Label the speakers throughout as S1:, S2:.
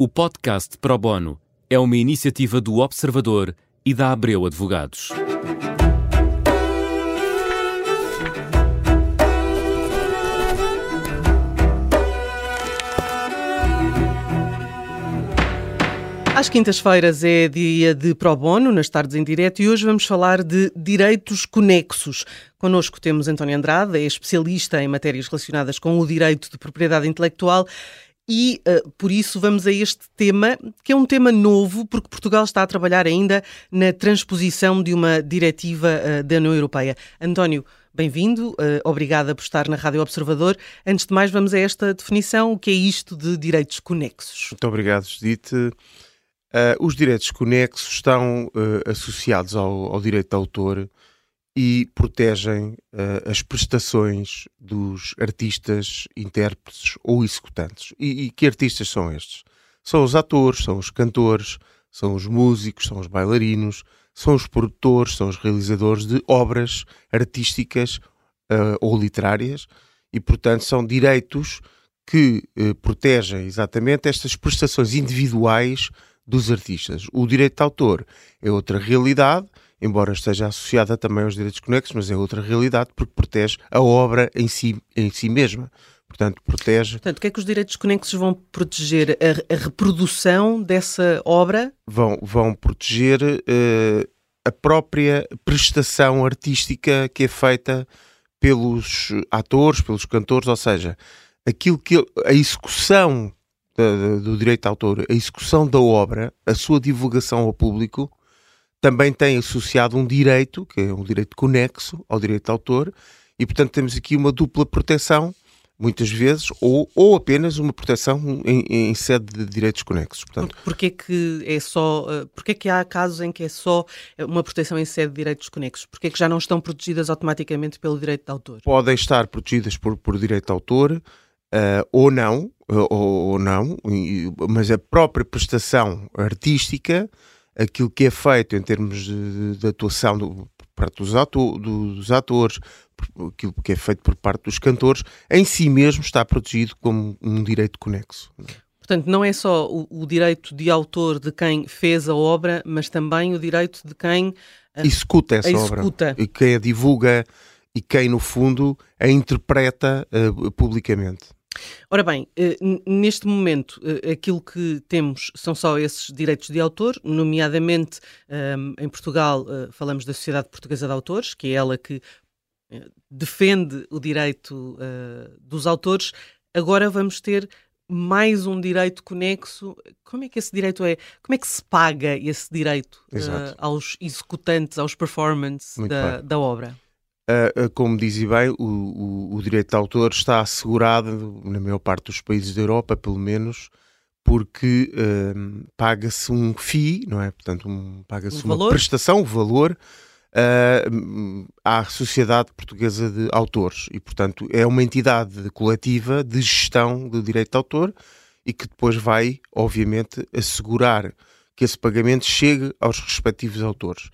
S1: O podcast Pro Bono é uma iniciativa do Observador e da Abreu Advogados.
S2: Às quintas-feiras é dia de Pro Bono, nas tardes em direto, e hoje vamos falar de direitos conexos. Connosco temos António Andrade, é especialista em matérias relacionadas com o direito de propriedade intelectual e uh, por isso vamos a este tema, que é um tema novo, porque Portugal está a trabalhar ainda na transposição de uma diretiva uh, da União Europeia. António, bem-vindo, uh, obrigada por estar na Rádio Observador. Antes de mais, vamos a esta definição: o que é isto de direitos conexos?
S3: Muito obrigado, Judite. os direitos conexos estão associados ao, ao direito de autor e protegem uh, as prestações dos artistas, intérpretes ou executantes. E, e, que artistas são estes? São os atores, são os cantores, são os músicos, são os bailarinos, são os produtores, são os realizadores de obras artísticas uh, ou literárias e, portanto, são direitos que uh, protegem exatamente estas prestações individuais dos artistas. O direito de autor é outra realidade embora esteja associada também aos direitos conexos, mas é outra realidade porque protege a obra em si, em si mesma. Portanto, protege.
S2: Portanto, o que é que os direitos conexos vão proteger? A, a reprodução dessa obra?
S3: Vão, vão proteger uh, a própria prestação artística que é feita pelos atores, pelos cantores, ou seja, aquilo que a execução do direito de autor, a execução da obra, a sua divulgação ao público, também tem associado um direito, que é um direito conexo ao direito de autor, e portanto temos aqui uma dupla proteção, muitas vezes, ou, ou apenas uma proteção em, em sede de direitos conexos.
S2: Portanto, porquê que é só, eh, porquê que há casos em que é só uma proteção em sede de direitos conexos? Porquê que já não estão protegidas automaticamente pelo direito de autor?
S3: Podem estar protegidas por, por direito de autor, uh, ou não, ou, ou não, mas a própria prestação artística aquilo que é feito em termos de, de atuação do, parte dos, ato, dos atores, aquilo que é feito por parte dos cantores, em si mesmo está protegido como um direito conexo.
S2: Portanto, não é só o, o, direito de autor de quem fez a obra, mas também o direito de quem
S3: a, executa essa executa. obra e quem a divulga e quem, no fundo, a interpreta uh, publicamente.
S2: Ora bem, eh, neste momento eh, aquilo que temos são só esses direitos de autor, nomeadamente ehm, em Portugal eh, falamos da Sociedade Portuguesa de Autores, que é ela que defende o direito dos autores. Agora vamos ter mais um direito conexo. Como é que esse direito é? Como é que se paga esse direito uh, aos executantes, aos performances da, da, obra?
S3: Uh, como dizia bem, o, o, o, direito de autor está assegurado, na maior parte dos países da Europa, pelo menos, porque uh, paga-se um FII, não é? Portanto, um, paga-se um uma valor? prestação, um valor uh, à Sociedade Portuguesa de Autores. E, portanto, é uma entidade coletiva de gestão do direito de autor e que depois vai, obviamente, assegurar que esse pagamento chegue aos respectivos autores.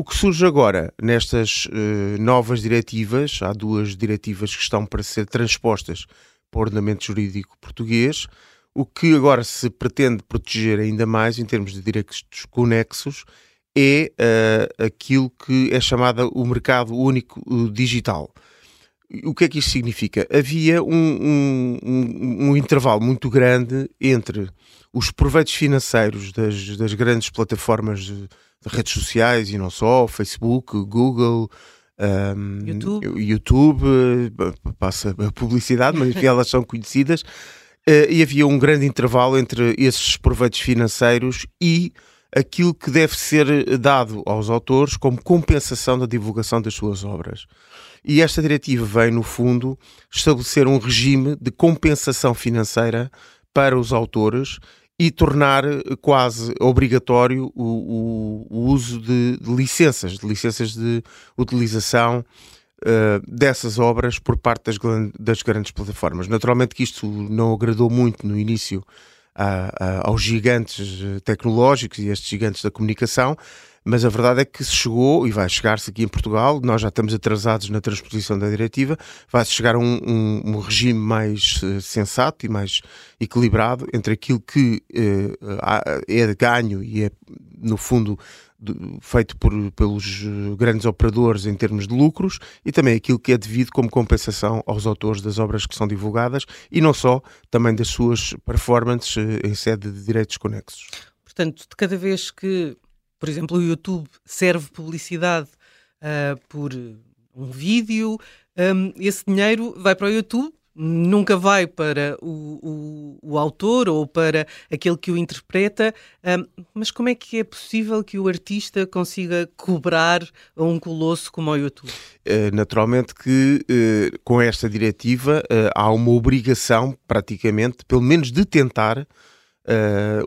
S3: O que surge agora nestas uh, novas diretivas, há duas diretivas que estão para ser transpostas para o ordenamento jurídico português, o que agora se pretende proteger ainda mais em termos de direitos conexos é uh, aquilo que é chamado o mercado único digital. O que é que isto significa? Havia um, um, um, um intervalo muito grande entre os proveitos financeiros das, das grandes plataformas de redes sociais e não só, Facebook, Google, um, YouTube. YouTube, eh, passa a publicidade, mas enfim, elas são conhecidas. Uh, e havia um grande intervalo entre esses proveitos financeiros e aquilo que deve ser dado aos autores como compensação da divulgação das suas obras. E esta diretiva vem, no fundo, estabelecer um regime de compensação financeira para os autores e tornar eh, quase obrigatório o, o, o uso de, de, licenças, de licenças de utilização uh, dessas obras por parte das, das, grandes plataformas. Naturalmente que isto não agradou muito no início a, a, aos gigantes tecnológicos e estes gigantes da comunicação, mas a verdade é que se chegou, e vai chegar-se aqui em Portugal, nós já estamos atrasados na transposição da diretiva, vai-se chegar a um, um, um regime mais uh, sensato e mais equilibrado entre aquilo que uh, é ganho e é, no fundo, feito por, pelos grandes operadores em termos de lucros e também aquilo que é devido como compensação aos autores das obras que são divulgadas e não só, também das suas performances uh, em sede de direitos conexos.
S2: Portanto, de cada vez que por exemplo, o YouTube serve publicidade uh, por um vídeo, um, esse dinheiro vai para o YouTube, nunca vai para o, o, o, autor ou para aquele que o interpreta. Um, mas como é que é possível que o artista consiga cobrar um colosso como o YouTube?
S3: Uh, naturalmente que uh, com esta diretiva uh, há uma obrigação, praticamente, pelo menos de tentar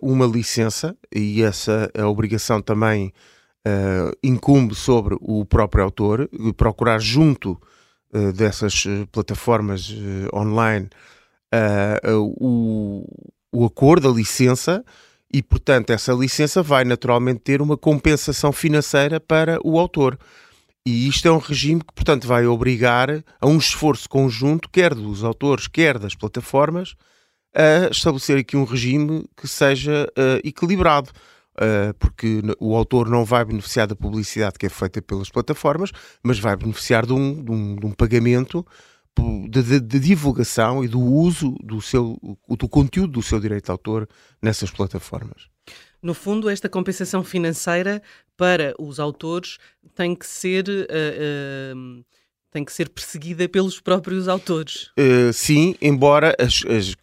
S3: uma licença e essa a obrigação também incumbe sobre o próprio autor procurar junto dessas plataformas online o, o acordo, a licença e, portanto, essa licença vai naturalmente ter uma compensação financeira para o autor. E isto é um regime que, portanto, vai obrigar a um esforço conjunto, quer dos autores, quer das plataformas, a estabelecer aqui um regime que seja uh, equilibrado. Uh, porque o autor não vai beneficiar da publicidade que é feita pelas plataformas, mas vai beneficiar de um, de um, de um pagamento de, de, de, divulgação e do uso do, seu, do conteúdo do seu direito de autor nessas plataformas.
S2: No fundo, esta compensação financeira para os autores tem que ser. Uh, tem que ser perseguida pelos próprios autores.
S3: Uh, sim, embora as, as,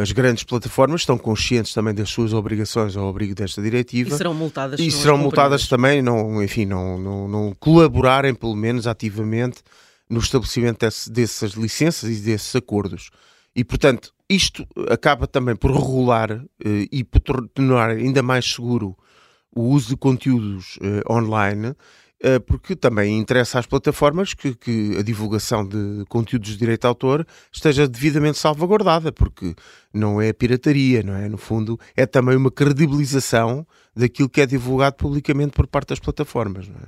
S3: as, grandes plataformas estão conscientes também das suas obrigações ao abrigo desta diretiva.
S2: E serão multadas.
S3: E serão multadas também, não, enfim, não, não, não, colaborarem pelo menos ativamente no estabelecimento desse, dessas licenças e desses acordos. E, portanto, isto acaba também por regular uh, e por tornar ainda mais seguro o uso de conteúdos uh, online porque também interessa às plataformas que, que, a divulgação de conteúdos de direito de autor esteja devidamente salvaguardada, porque não é pirataria, não é? No fundo, é também uma credibilização daquilo que é divulgado publicamente por parte das plataformas. Não é?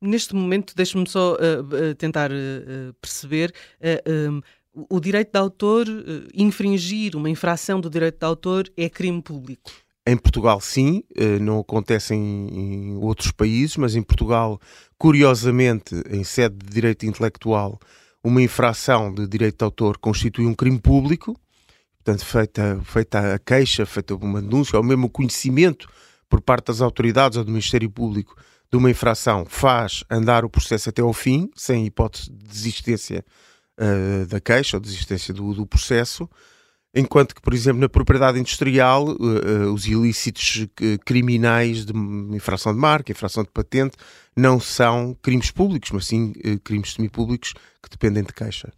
S2: Neste momento, deixe-me só uh, tentar uh, perceber. Um, o direito de autor, infringir uma infração do direito de autor é crime público.
S3: Em Portugal, sim, eh, não acontece em, outros países, mas em Portugal, curiosamente, em sede de direito intelectual, uma infração de direito de autor constitui um crime público, portanto, feita, feita a queixa, feita uma denúncia, ou mesmo o conhecimento por parte das autoridades ou do Ministério Público de uma infração, faz andar o processo até ao fim, sem hipótese de desistência uh, da queixa ou desistência do, do processo. Enquanto que, por exemplo, na propriedade industrial, uh, uh, os ilícitos uh, criminais de infração de marca, infração de patente, não são crimes públicos, mas sim crimes semipúblicos que dependem de caixa.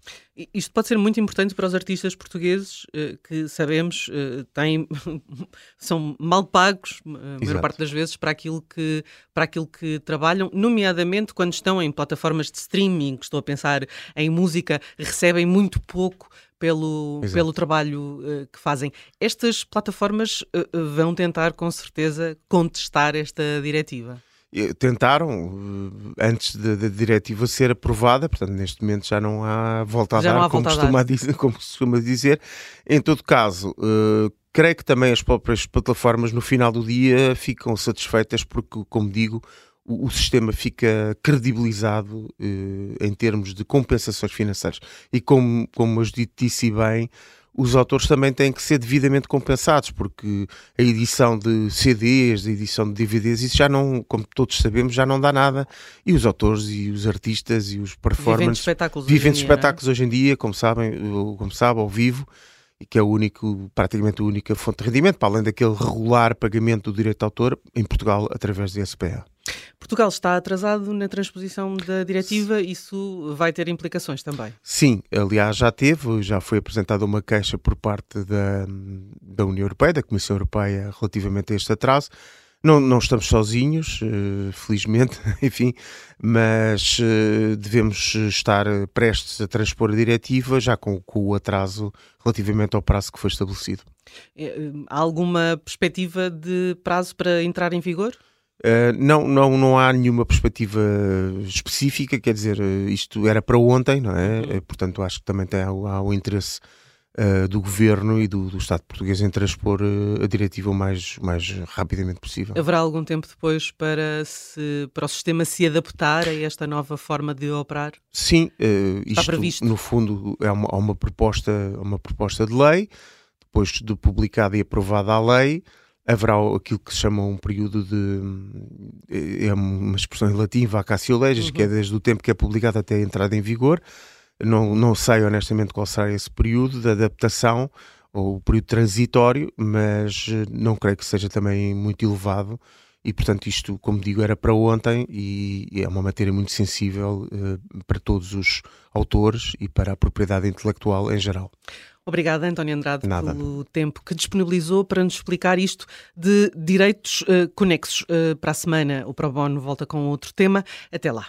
S2: Isto pode ser muito importante para os artistas portugueses que sabemos têm, são mal pagos, a maior parte das vezes, para aquilo, que, para aquilo que trabalham, nomeadamente quando estão em plataformas de streaming, estou a pensar em música, recebem muito pouco pelo, pelo trabalho uh, que fazem. Estas plataformas uh, vão tentar, com certeza, contestar esta diretiva.
S3: Tentaram, antes da, diretiva ser aprovada, portanto, neste momento já não há volta a já dar, como, costuma dizer, como costuma dizer. Em todo caso, creio que também as próprias plataformas, no final do dia, ficam satisfeitas porque, como digo, o, o sistema fica credibilizado eh, em termos de compensações financeiras. E como, como eu disse bem, os autores também têm que ser devidamente compensados, porque a edição de CDs, a edição de DVDs, isso já não, como todos sabemos, já não dá nada. E os autores e os artistas e os performers vivem de
S2: espetáculos,
S3: vivem
S2: de
S3: é? espetáculos hoje em dia, como sabem, como sabe, ao vivo e que é o único, praticamente a única fonte de rendimento, para além daquele regular pagamento do direito de autor em Portugal através do SPA.
S2: Portugal está atrasado na transposição da diretiva, isso vai ter implicações também?
S3: Sim, aliás já teve, já foi apresentada uma queixa por parte da, da União Europeia, da Comissão Europeia, relativamente a este atraso. Não, não estamos sozinhos, uh, felizmente, enfim, mas uh, devemos estar prestes a transpor a diretiva, já com, com, o atraso relativamente ao prazo que foi estabelecido.
S2: É, há alguma perspectiva de prazo para entrar em vigor?
S3: Uh, não, não, não há nenhuma perspectiva específica, quer dizer, isto era para ontem, não é? Uhum. Portanto, acho que também tem, há, há o interesse uh, do governo e do, do, Estado português em transpor uh, a diretiva o mais, mais rapidamente possível.
S2: Haverá algum tempo depois para, se, para o sistema se adaptar a esta nova forma de operar?
S3: Sim, isto previsto. no fundo é uma, uma, proposta, uma proposta de lei, depois de publicada e aprovada a lei haverá aquilo que se chama um período de. é uma expressão relativa à Cássio Leges, uhum. que é desde o tempo que é publicado até a entrada em vigor. Não, não sei honestamente qual será esse período de adaptação ou período transitório, mas eh, não creio que seja também muito elevado. E, portanto, isto, como digo, era para ontem e é uma matéria muito sensível uh, para todos os autores e para a propriedade intelectual em geral.
S2: Obrigada, António Andrade, Nada. pelo tempo que disponibilizou para nos explicar isto de direitos uh, conexos. Uh, para a semana, o Pro Bono volta com outro tema. Até lá.